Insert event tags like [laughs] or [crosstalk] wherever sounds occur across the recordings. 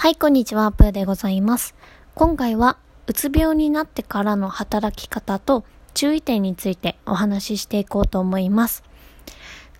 はい、こんにちは、プーでございます。今回は、うつ病になってからの働き方と注意点についてお話ししていこうと思います。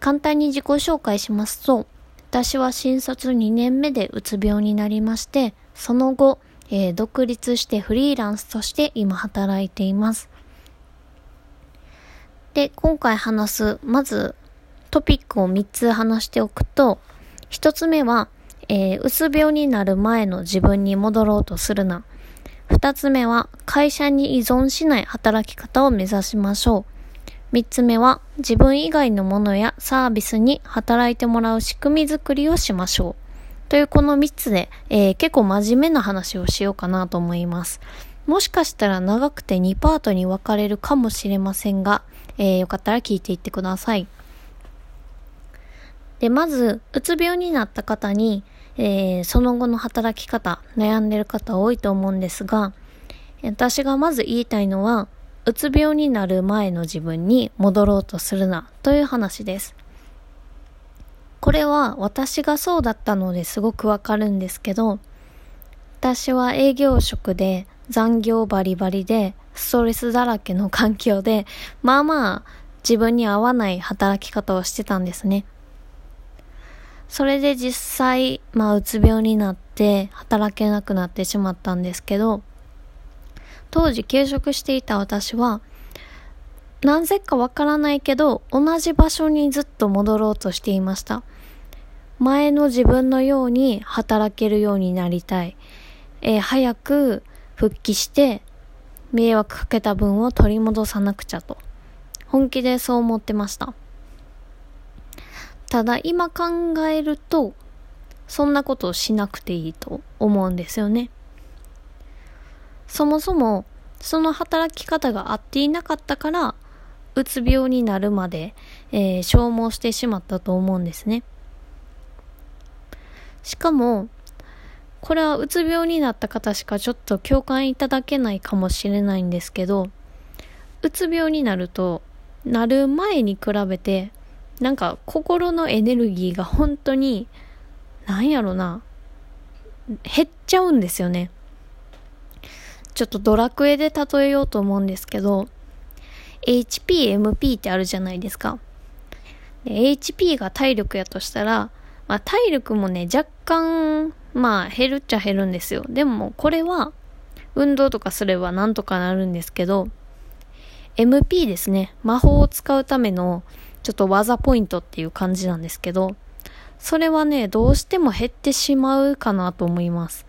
簡単に自己紹介しますと、私は新卒2年目でうつ病になりまして、その後、えー、独立してフリーランスとして今働いています。で、今回話す、まずトピックを3つ話しておくと、1つ目は、えー、うつ病になる前の自分に戻ろうとするな。二つ目は、会社に依存しない働き方を目指しましょう。三つ目は、自分以外のものやサービスに働いてもらう仕組みづくりをしましょう。というこの三つで、えー、結構真面目な話をしようかなと思います。もしかしたら長くて2パートに分かれるかもしれませんが、えー、よかったら聞いていってください。で、まず、うつ病になった方に、えー、その後の働き方、悩んでる方多いと思うんですが、私がまず言いたいのは、うつ病になる前の自分に戻ろうとするな、という話です。これは私がそうだったのですごくわかるんですけど、私は営業職で残業バリバリでストレスだらけの環境で、まあまあ自分に合わない働き方をしてたんですね。それで実際、まあ、うつ病になって働けなくなってしまったんですけど、当時休職していた私は、なぜかわからないけど、同じ場所にずっと戻ろうとしていました。前の自分のように働けるようになりたい。えー、早く復帰して、迷惑かけた分を取り戻さなくちゃと。本気でそう思ってました。ただ今考えると、そんなことをしなくていいと思うんですよね。そもそも、その働き方が合っていなかったから、うつ病になるまで、えー、消耗してしまったと思うんですね。しかも、これはうつ病になった方しかちょっと共感いただけないかもしれないんですけど、うつ病になると、なる前に比べてなんか心のエネルギーが本当に、なんやろな、減っちゃうんですよね。ちょっとドラクエで例えようと思うんですけど、HP、MP ってあるじゃないですか。HP が体力やとしたら、まあ、体力もね、若干、まあ減るっちゃ減るんですよ。でもこれは、運動とかすればなんとかなるんですけど、MP ですね。魔法を使うためのちょっと技ポイントっていう感じなんですけど、それはね、どうしても減ってしまうかなと思います。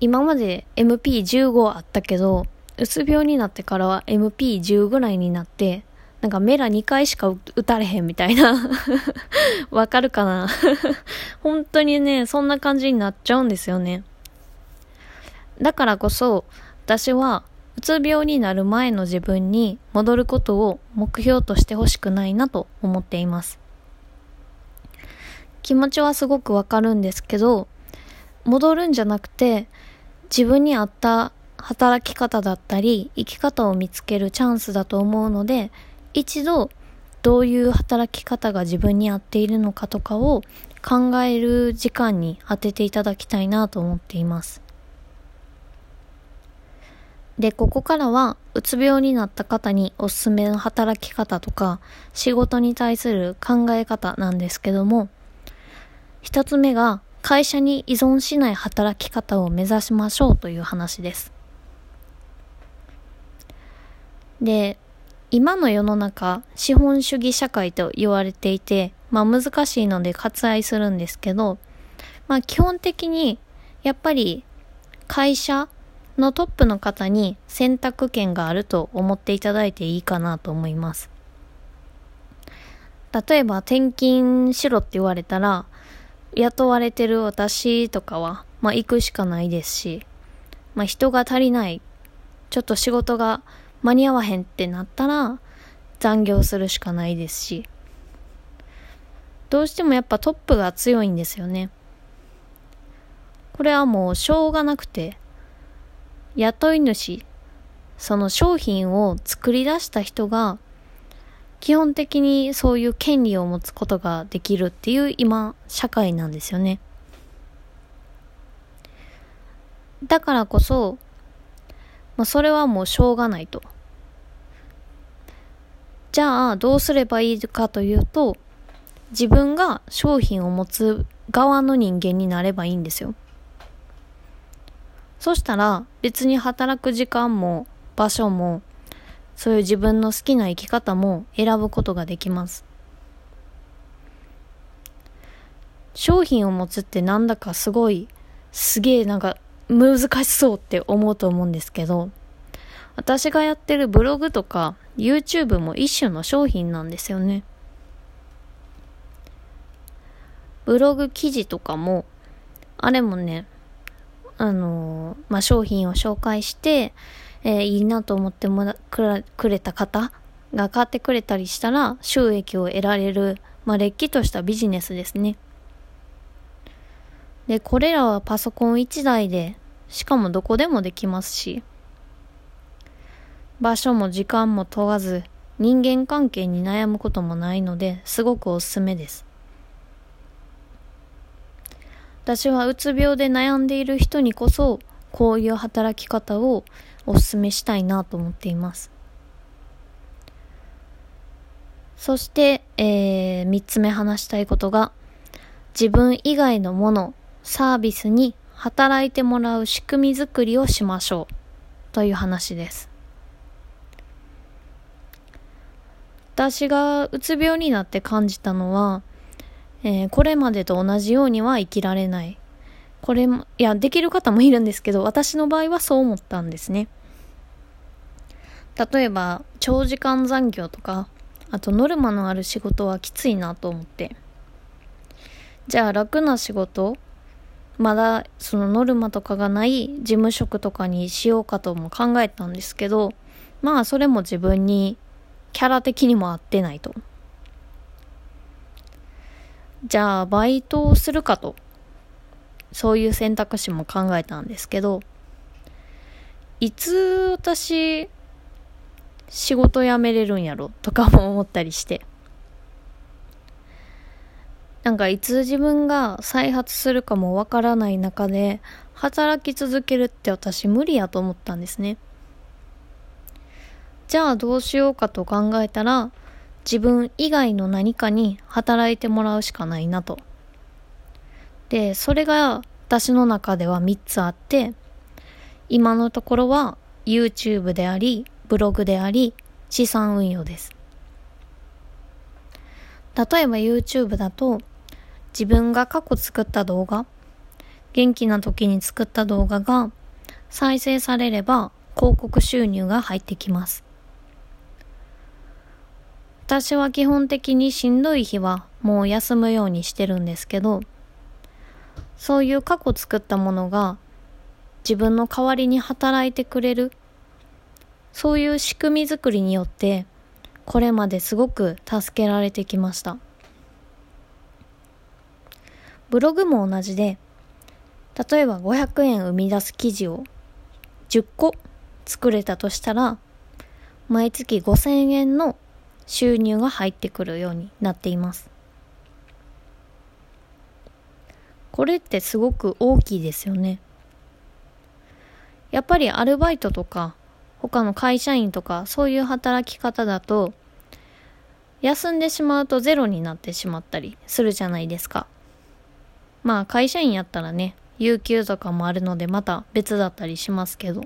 今まで MP15 あったけど、うつ病になってからは MP10 ぐらいになって、なんかメラ2回しか打たれへんみたいな [laughs] わかるかな？[laughs] 本当にね、そんな感じになっちゃうんですよね。だからこそ、私はうつ病になる前の自分に戻ることを目標としてほしくないなと思っています。気持ちはすごくわかるんですけど、戻るんじゃなくて、自分に合った働き方だったり、生き方を見つけるチャンスだと思うので、一度どういう働き方が自分に合っているのかとかを考える時間に当てていただきたいなと思っています。で、ここからは、うつ病になった方におすすめの働き方とか、仕事に対する考え方なんですけども、一つ目が、会社に依存しない働き方を目指しましょうという話です。で、今の世の中、資本主義社会と言われていて、まあ難しいので割愛するんですけど、まあ基本的に、やっぱり会社のトップの方に選択権があると思っていただいていいかなと思います。例えば転勤しろって言われたら、雇われてる私とかは、まあ行くしかないですし、まあ人が足りない、ちょっと仕事が間に合わへんってなったら、残業するしかないですし、どうしてもやっぱトップが強いんですよね。これはもうしょうがなくて、雇い主、その商品を作り出した人が、基本的にそういう権利を持つことができるっていう今、社会なんですよね。だからこそ、まあ、それはもうしょうがないと。じゃあ、どうすればいいかというと、自分が商品を持つ側の人間になればいいんですよ。そしたら別に働く時間も場所もそういう自分の好きな生き方も選ぶことができます。商品を持つってなんだかすごいすげえなんか難しそうって思うと思うんですけど私がやってるブログとか YouTube も一種の商品なんですよね。ブログ記事とかも、あれもね、あの、まあ、商品を紹介して、えー、いいなと思ってもらくれた方が買ってくれたりしたら収益を得られる、まあ、れっきとしたビジネスですね。で、これらはパソコン1台で、しかもどこでもできますし、場所も時間も問わず、人間関係に悩むこともないので、すごくおすすめです。私はうつ病で悩んでいる人にこそこういう働き方をお勧めしたいなと思っています。そして、えー、3つ目話したいことが自分以外のもの、サービスに働いてもらう仕組みづくりをしましょうという話です。私がうつ病になって感じたのはえー、これまでと同じようには生きられない。これも、いや、できる方もいるんですけど、私の場合はそう思ったんですね。例えば、長時間残業とか、あとノルマのある仕事はきついなと思って。じゃあ楽な仕事まだそのノルマとかがない事務職とかにしようかとも考えたんですけど、まあそれも自分にキャラ的にも合ってないと。じゃあバイトをするかと、そういう選択肢も考えたんですけど、いつ私、仕事辞めれるんやろ？とかも思ったりして。なんかいつ自分が再発するかもわからない中で働き続けるって私無理やと思ったんですね。じゃあどうしようかと考えたら自分以外の何かに働いてもらうしかないなと。で、それが私の中では3つあって、今のところは YouTube であり、ブログであり、資産運用です。例えば YouTube だと、自分が過去作った動画、元気な時に作った動画が再生されれば広告収入が入ってきます。私は基本的にしんどい日はもう休むようにしてるんですけど、そういう過去作ったものが自分の代わりに働いてくれる、そういう仕組み作りによって、これまですごく助けられてきました。ブログも同じで、例えば500円生み出す記事を10個作れたとしたら、毎月5000円の収入が入ってくるようになっています。これってすごく大きいですよね。やっぱりアルバイトとか他の会社員とかそういう働き方だと休んでしまうとゼロになってしまったりするじゃないですか。まあ会社員やったらね、有給とかもあるのでまた別だったりしますけど。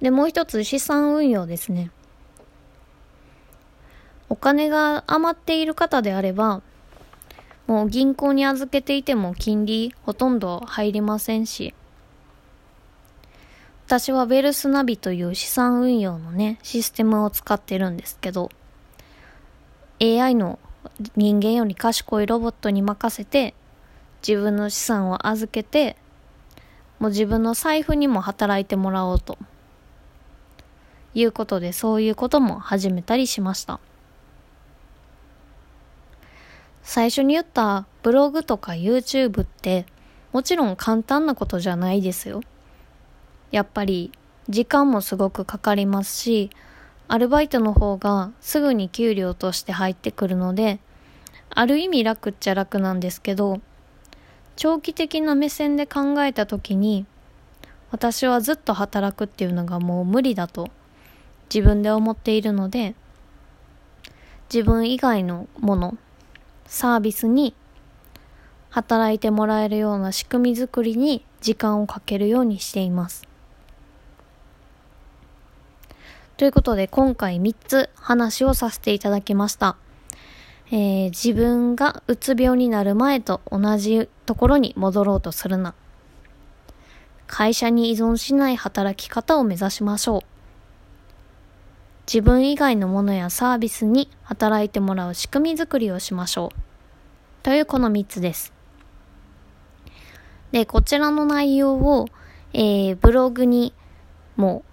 で、もう一つ資産運用ですね。お金が余っている方であれば、もう銀行に預けていても金利ほとんど入りませんし、私はベルスナビという資産運用のね、システムを使ってるんですけど、AI の人間より賢いロボットに任せて、自分の資産を預けて、もう自分の財布にも働いてもらおうということでそういうことも始めたりしました。最初に言ったブログとか YouTube ってもちろん簡単なことじゃないですよ。やっぱり時間もすごくかかりますし、アルバイトの方がすぐに給料として入ってくるので、ある意味楽っちゃ楽なんですけど、長期的な目線で考えた時に私はずっと働くっていうのがもう無理だと自分で思っているので自分以外のものサービスに働いてもらえるような仕組み作りに時間をかけるようにしています。ということで今回3つ話をさせていただきました。えー、自分がうつ病になる前と同じところに戻ろうとするな。会社に依存しない働き方を目指しましょう。自分以外のものやサービスに働いてもらう仕組み作りをしましょう。というこの3つです。で、こちらの内容を、えー、ブログにも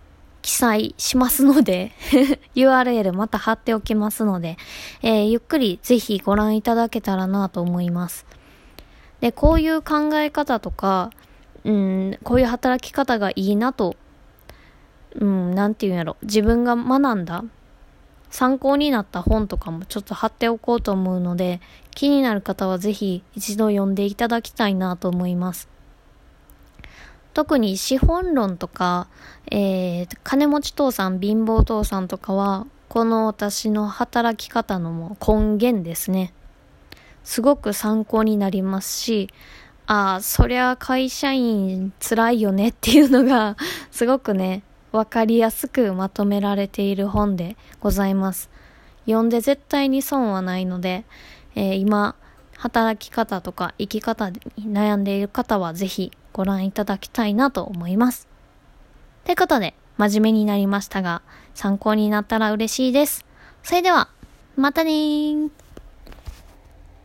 記載しますので [laughs] URL また貼っておきますので、えー、ゆっくりぜひご覧いただけたらなと思います。で、こういう考え方とか、うん、こういう働き方がいいなと、うん、なんていうんやろ、自分が学んだ、参考になった本とかもちょっと貼っておこうと思うので、気になる方はぜひ一度読んでいただきたいなと思います。特に資本論とか、えー、金持ち父さん、貧乏父さんとかは、この私の働き方の根源ですね。すごく参考になりますし、ああ、そりゃ会社員辛いよねっていうのが、[laughs] すごくね、わかりやすくまとめられている本でございます。読んで絶対に損はないので、えー、今、働き方とか生き方に悩んでいる方はぜひご覧いただきたいなと思います。ということで、真面目になりましたが、参考になったら嬉しいです。それでは、またねー。